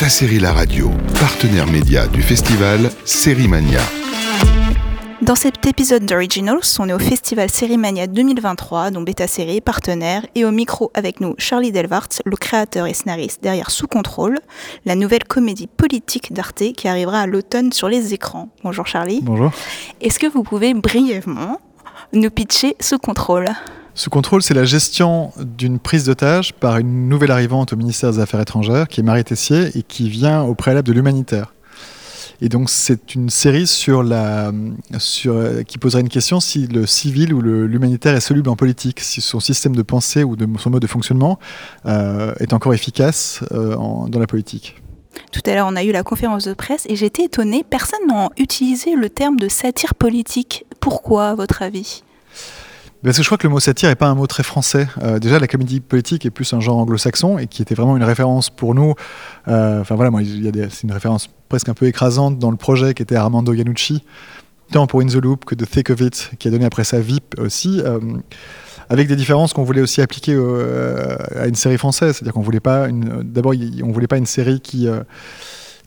Beta Série La Radio, partenaire média du festival Série Mania. Dans cet épisode d'Originals, on est au festival Sérimania 2023, dont Beta Série est partenaire, et au micro avec nous Charlie Delvart, le créateur et scénariste derrière Sous Contrôle, la nouvelle comédie politique d'Arte qui arrivera à l'automne sur les écrans. Bonjour Charlie. Bonjour. Est-ce que vous pouvez brièvement nous pitcher Sous Contrôle? Sous contrôle, c'est la gestion d'une prise d'otage par une nouvelle arrivante au ministère des Affaires étrangères, qui est Marie Tessier, et qui vient au préalable de l'humanitaire. Et donc c'est une série sur la, qui poserait une question si le civil ou l'humanitaire est soluble en politique, si son système de pensée ou de, son mode de fonctionnement euh, est encore efficace euh, dans la politique. Tout à l'heure, on a eu la conférence de presse et j'étais étonnée, personne n'a utilisé le terme de satire politique. Pourquoi, à votre avis? Parce que je crois que le mot satire n'est pas un mot très français. Euh, déjà, la comédie politique est plus un genre anglo-saxon et qui était vraiment une référence pour nous. Euh, Enfin voilà, moi, c'est une référence presque un peu écrasante dans le projet qui était Armando Iannucci, tant pour In the Loop que The Thick of It, qui a donné après ça VIP aussi. euh, avec des différences qu'on voulait aussi appliquer à une série française, c'est-à-dire qu'on voulait pas d'abord on voulait pas une série qui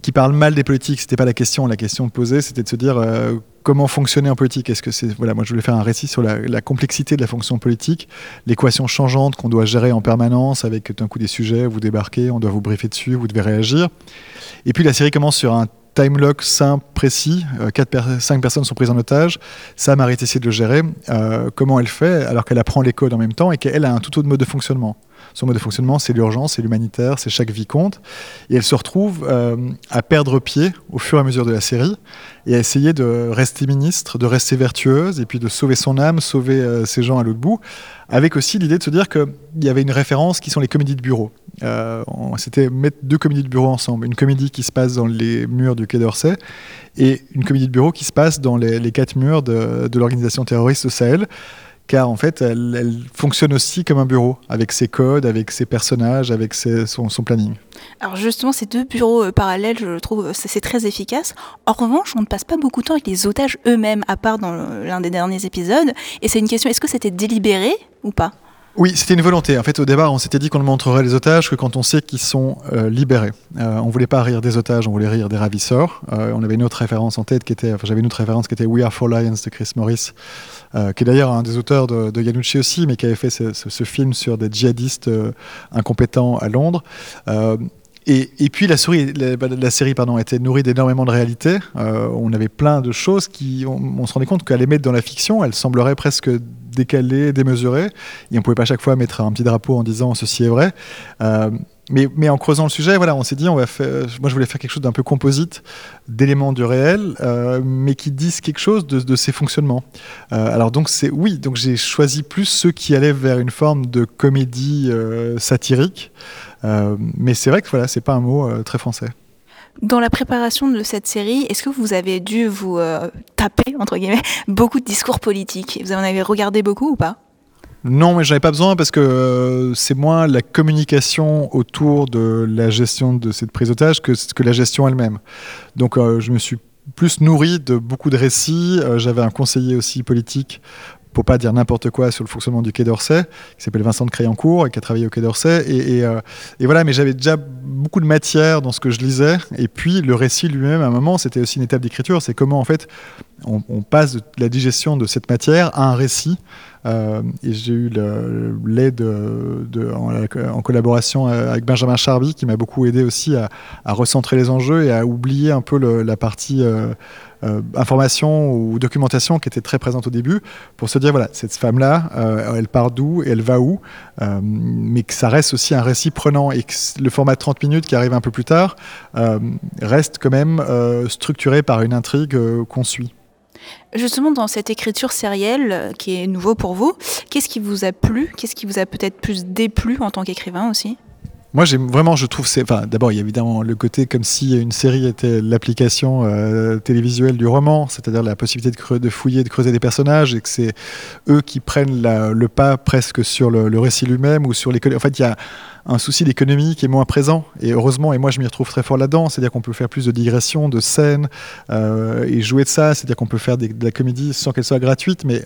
qui parle mal des politiques, c'était pas la question. La question posée, c'était de se dire euh, comment fonctionner en politique? Est-ce que c'est voilà, moi je voulais faire un récit sur la, complexité de la fonction politique, l'équation changeante qu'on doit gérer en permanence avec d'un coup des sujets, vous débarquez, on doit vous briefer dessus, vous devez réagir. Et puis la série commence sur un time lock simple, précis. Euh, cinq personnes sont prises en otage. Ça, Marie essaie de le gérer. Euh, comment elle fait alors qu'elle apprend les codes en même temps et qu'elle a un tout autre mode de fonctionnement? Son mode de fonctionnement, c'est l'urgence, c'est l'humanitaire, c'est chaque vie compte. Et elle se retrouve euh, à perdre pied au fur et à mesure de la série et à essayer de rester ministre, de rester vertueuse et puis de sauver son âme, sauver euh, ces gens à l'autre bout, avec aussi l'idée de se dire qu'il y avait une référence qui sont les comédies de bureau. Euh, C'était mettre deux comédies de bureau ensemble. Une comédie qui se passe dans les murs du Quai d'Orsay et une comédie de bureau qui se passe dans les, les quatre murs de, de l'organisation terroriste au Sahel. Car en fait, elle, fonctionne aussi comme un bureau, avec ses codes, avec ses personnages, avec son, son planning. Alors justement, ces deux bureaux euh, parallèles, je trouve, euh, c'est très efficace. En revanche, on ne passe pas beaucoup de temps avec les otages eux-mêmes, à part dans l'un des derniers épisodes. Et c'est une question, est-ce que c'était délibéré ou pas? Oui, c'était une volonté. En fait, au départ, on s'était dit qu'on ne montrerait les otages que quand on sait qu'ils sont euh, libérés. Euh, on voulait pas rire des otages, on voulait rire des ravisseurs. Euh, on avait une autre référence en tête qui était, j'avais une autre référence qui était We Are for Lions de Chris Morris, euh, qui est d'ailleurs un des auteurs de, de Yanucci aussi, mais qui avait fait ce, film sur des djihadistes incompétents à Londres. Et, puis la, souris, la, série pardon, était nourrie d'énormément de réalités. Euh, on avait plein de choses qui, on, on se rendait compte qu'à les mettre dans la fiction, elles sembleraient presque décalées, démesurées. Et on pouvait pas chaque fois mettre un petit drapeau en disant ceci est vrai. Euh, mais, en creusant le sujet, voilà, on s'est dit, on va faire. Moi, je voulais faire quelque chose d'un peu composite, d'éléments du réel, euh, mais qui disent quelque chose de, de ces fonctionnements. Euh, alors donc c'est oui, donc j'ai choisi plus ceux qui allaient vers une forme de comédie euh, satirique. Euh, mais c'est vrai que voilà, c'est pas un mot euh, très français. Dans la préparation de cette série, est-ce que vous avez dû vous euh, taper, entre guillemets, beaucoup de discours politiques? Vous en avez regardé beaucoup ou pas? Non, mais j'en ai pas besoin parce que euh, c'est moins la communication autour de la gestion de cette prise d'otage que, que la gestion elle-même. Donc euh, je me suis plus nourri de beaucoup de récits. J'avais un conseiller aussi politique pour pas dire n'importe quoi sur le fonctionnement du Quai d'Orsay, qui s'appelle Vincent de Créancourt et qui a travaillé au Quai d'Orsay. Euh, et voilà, mais j'avais déjà beaucoup de matière dans ce que je lisais. Et puis le récit lui-même, à un moment, c'était aussi une étape d'écriture. C'est comment en fait on, passe de la digestion de cette matière à un récit. Euh, et j'ai eu l'aide de, de- en, collaboration avec Benjamin Charby qui m'a beaucoup aidé aussi à, recentrer les enjeux et à oublier un peu la partie euh, euh, information ou documentation qui était très présente au début pour se dire voilà cette femme là elle part d'où et elle va où euh, mais que ça reste aussi un récit prenant et que le format de 30 minutes qui arrive un peu plus tard euh, reste quand même euh, structuré par une intrigue euh, qu'on suit. Justement, dans cette écriture sérielle euh, qui est nouveau pour vous, qu'est-ce qui vous a plu? Qu'est-ce qui vous a peut-être plus déplu en tant qu'écrivain aussi? Moi, vraiment, je trouve, c'est, enfin, d'abord, il y a évidemment le côté comme si une série était l'application euh, télévisuelle du roman, c'est-à-dire la possibilité de, fouiller, de creuser des personnages, et que c'est eux qui prennent le pas presque sur le, récit lui-même ou sur l'économie. En fait, il y a un souci d'économie qui est moins présent. Et heureusement, et moi je m'y retrouve très fort là-dedans, c'est-à-dire qu'on peut faire plus de digressions, de scènes, euh, et jouer de ça, c'est-à-dire qu'on peut faire de la comédie sans qu'elle soit gratuite, mais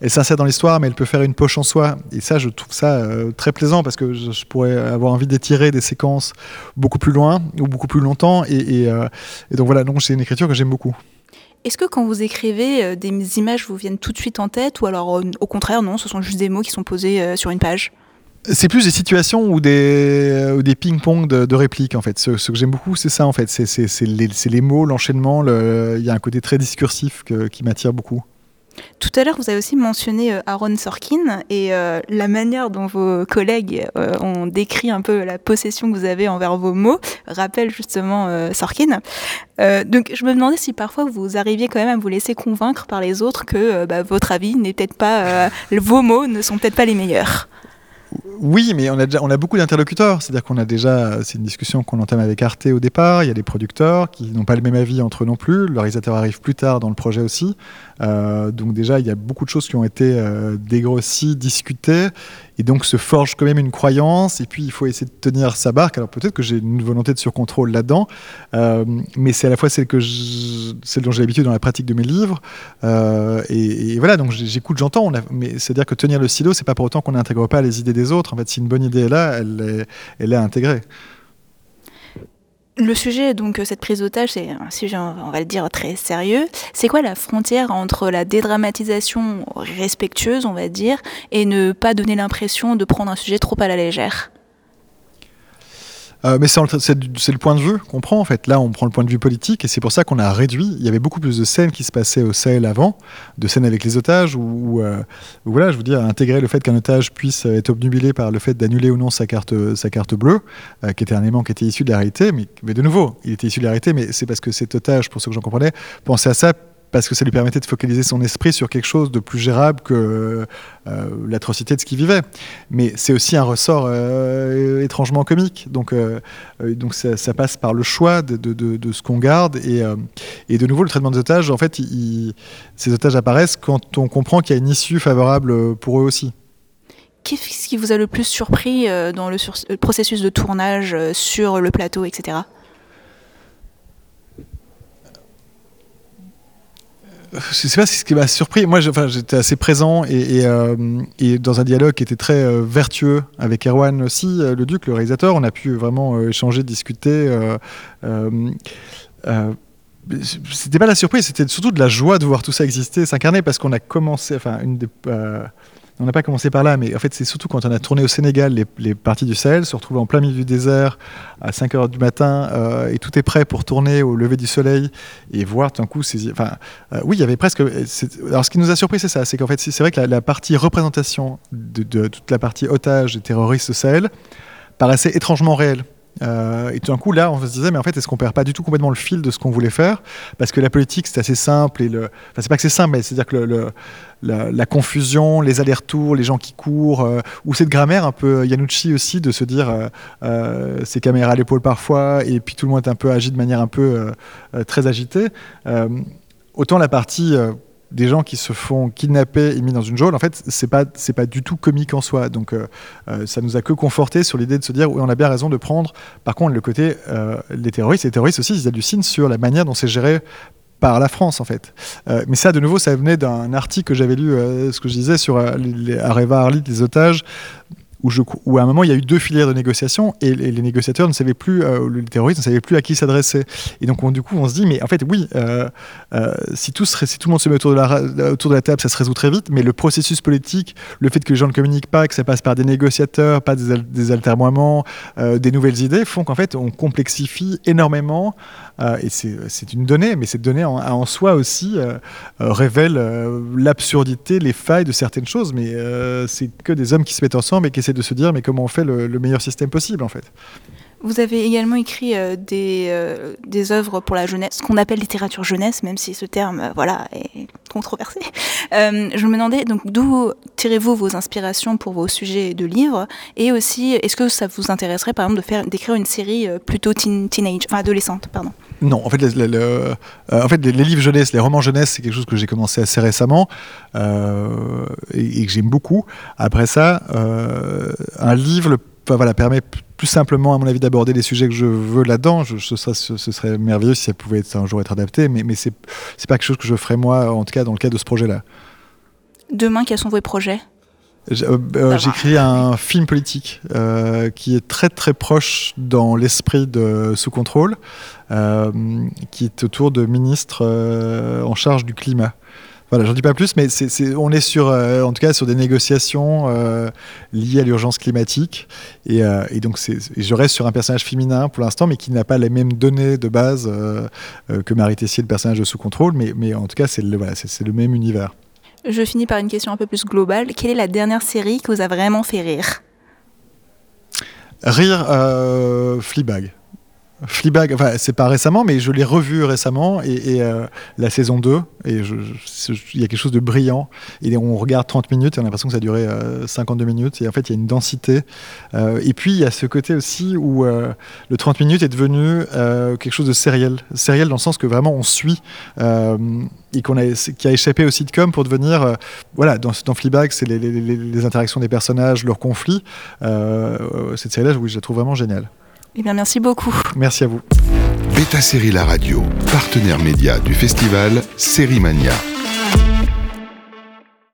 elle s'insère dans l'histoire, mais elle peut faire une poche en soi. Et ça, je trouve ça euh, très plaisant parce que je, je pourrais avoir envie d'étirer d'étirer des séquences beaucoup plus loin ou beaucoup plus longtemps. Et, donc voilà, donc c'est une écriture que j'aime beaucoup. Est-ce que quand vous écrivez, des images vous viennent tout de suite en tête ou alors au contraire non, ce sont juste des mots qui sont posés sur une page? C'est plus des situations ou des, des ping-pong de, répliques en fait. Ce, que j'aime beaucoup, c'est ça en fait. C'est les, les, mots, l'enchaînement. Il y a un côté très discursif qui m'attire beaucoup. Tout à l'heure, vous avez aussi mentionné euh, Aaron Sorkin et euh, la manière dont vos collègues euh, ont décrit un peu la possession que vous avez envers vos mots rappelle justement Sorkin. donc, je me demandais si parfois vous arriviez quand même à vous laisser convaincre par les autres que bah, votre avis n'est peut-être pas, vos mots ne sont peut-être pas les meilleurs. Oui, mais on a, déjà, on a beaucoup d'interlocuteurs. C'est-à-dire qu'on a déjà, c'est une discussion qu'on entame avec Arte au départ. Il y a des producteurs qui n'ont pas le même avis entre eux non plus. Le réalisateur arrive plus tard dans le projet aussi. Euh, donc déjà, il y a beaucoup de choses qui ont été euh, dégrossies, discutées, et donc se forge quand même une croyance. Et puis il faut essayer de tenir sa barque. Alors peut-être que j'ai une volonté de surcontrôle là-dedans, euh, mais c'est à la fois celle que celle dont j'ai l'habitude dans la pratique de mes livres. Et, voilà, donc j'écoute, j'entends. Mais c'est-à-dire que tenir le silo, c'est pas pour autant qu'on n'intègre pas les idées des autres. En fait, si une bonne idée est là, elle est, elle est intégrée. Le sujet, donc cette prise d'otage, c'est un sujet, on va le dire, très sérieux. C'est quoi la frontière entre la dédramatisation respectueuse, on va dire, et ne pas donner l'impression de prendre un sujet trop à la légère? Euh, mais c'est le point de vue qu'on prend en fait. Là, on prend le point de vue politique et c'est pour ça qu'on a réduit. Il y avait beaucoup plus de scènes qui se passaient au Sahel avant, de scènes avec les otages, où, euh, voilà, je veux dire, intégrer le fait qu'un otage puisse être obnubilé par le fait d'annuler ou non sa carte, sa carte bleue, euh, qui était un élément qui était issu de la réalité. Mais, de nouveau, il était issu de la réalité, mais c'est parce que cet otage, pour ceux que j'en comprenais, pensait à ça parce que ça lui permettait de focaliser son esprit sur quelque chose de plus gérable que euh, l'atrocité de ce qu'il vivait. Mais c'est aussi un ressort euh, étrangement comique. Donc, euh, donc ça, passe par le choix de, de, ce qu'on garde. Et, et, de nouveau, le traitement des otages, en fait, ces otages apparaissent quand on comprend qu'il y a une issue favorable pour eux aussi. Qu'est-ce qui vous a le plus surpris dans le processus de tournage sur le plateau, etc. je sais pas ce qui m'a surpris. Moi, j'étais assez présent euh, et, dans un dialogue qui était très euh, vertueux avec Erwan aussi, euh, le Duc, le réalisateur. On a pu vraiment échanger, discuter. c'était pas la surprise, c'était surtout de la joie de voir tout ça exister, s'incarner, parce qu'on a commencé, enfin, une on n'a pas commencé par là, mais en fait, c'est surtout quand on a tourné au Sénégal les, parties du Sahel, se retrouver en plein milieu du désert à 5 h du matin euh, et tout est prêt pour tourner au lever du soleil et voir tout d'un coup ces. Enfin, euh, oui, il y avait presque. Alors, ce qui nous a surpris, c'est ça c'est qu'en fait, c'est vrai que la, partie représentation de, toute la partie otage et terroristes au Sahel paraissait étrangement réelle. Euh, et tout d'un coup, là, on se disait, mais en fait, est-ce qu'on perd pas du tout complètement le fil de ce qu'on voulait faire? Parce que la politique, c'est assez simple. Et le... Enfin, c'est pas que c'est simple, mais c'est-à-dire que la, confusion, les allers-retours, les gens qui courent, euh, ou cette grammaire un peu Yanucci aussi, de se dire, euh, euh c'est caméra à l'épaule parfois, et puis tout le monde est un peu agi de manière un peu très agitée. autant la partie des gens qui se font kidnapper et mis dans une geôle, en fait, c'est pas c'est pas du tout comique en soi. Donc, euh, euh, ça nous a que conforté sur l'idée de se dire oui, on a bien raison de prendre. Par contre, le côté euh, les terroristes, les terroristes aussi, ils hallucinent sur la manière dont c'est géré par la France en fait. mais ça, de nouveau, ça venait d'un article que j'avais lu, ce que je disais sur les Areva Arlit, les otages, où, à un moment il y a eu deux filières de négociation et les, négociateurs ne savaient plus, euh, les terroristes ne savaient plus à qui s'adresser. Et donc du coup on se dit mais en fait oui, euh, euh, si, tout si tout le monde se met autour de, la, autour de la table, ça se résout très vite, mais le processus politique, le fait que les gens ne communiquent pas, que ça passe par des négociateurs, pas des, des altermoiements, des nouvelles idées, font qu'en fait on complexifie énormément et c'est une donnée, mais cette donnée en, en soi aussi révèle l'absurdité, les failles de certaines choses, mais c'est que des hommes qui se mettent ensemble et qui essaient de se dire mais comment on fait le, meilleur système possible en fait? Vous avez également écrit euh, des, euh, des œuvres pour la jeunesse, ce qu'on appelle littérature jeunesse, même si ce terme euh, voilà, est controversé. je me demandais donc d'où tirez-vous vos inspirations pour vos sujets de livres? Et aussi est-ce que ça vous intéresserait par exemple d'écrire une série plutôt teenage, adolescente, pardon? Non, en fait, en fait, les, livres jeunesse, les romans jeunesse, c'est quelque chose que j'ai commencé assez récemment et, que j'aime beaucoup. Après ça, un livre, voilà, permet plus simplement, à mon avis, d'aborder les sujets que je veux là-dedans. ce, serait, merveilleux si ça pouvait être, un jour être adapté, mais, mais c'est pas quelque chose que je ferais moi, en tout cas dans le cadre de ce projet-là. Demain, quels sont vos projets? J'ai écrit un film politique qui est très très proche dans l'esprit de Sous contrôle, qui est autour de ministres en charge du climat. Voilà, j'en dis pas plus, mais on est sur, euh, en tout cas, sur des négociations euh, liées à l'urgence climatique. Et, euh, donc, je reste sur un personnage féminin pour l'instant, mais qui n'a pas les mêmes données de base que Marie Tessier, le personnage de sous contrôle. Mais, mais en tout cas, c'est le, voilà, le même univers. Je finis par une question un peu plus globale. Quelle est la dernière série qui vous a vraiment fait rire? Rire, Fleabag. Fleabag, enfin, c'est pas récemment, mais je l'ai revu récemment et, euh, la saison 2, et il y a quelque chose de brillant. Et on regarde 30 minutes et on a l'impression que ça a duré 52 minutes. Et en fait, il y a une densité. Euh, et puis, il y a ce côté aussi où euh, le 30 minutes est devenu quelque chose de sériel. Sériel dans le sens que vraiment on suit et qu'on a, qui a échappé au sitcom pour devenir. voilà, dans, dans c'est les, les, interactions des personnages, leurs conflits. cette série-là, oui, je la trouve vraiment géniale. Eh bien, merci beaucoup. Merci à vous. Beta Série La Radio, partenaire média du festival Série Mania.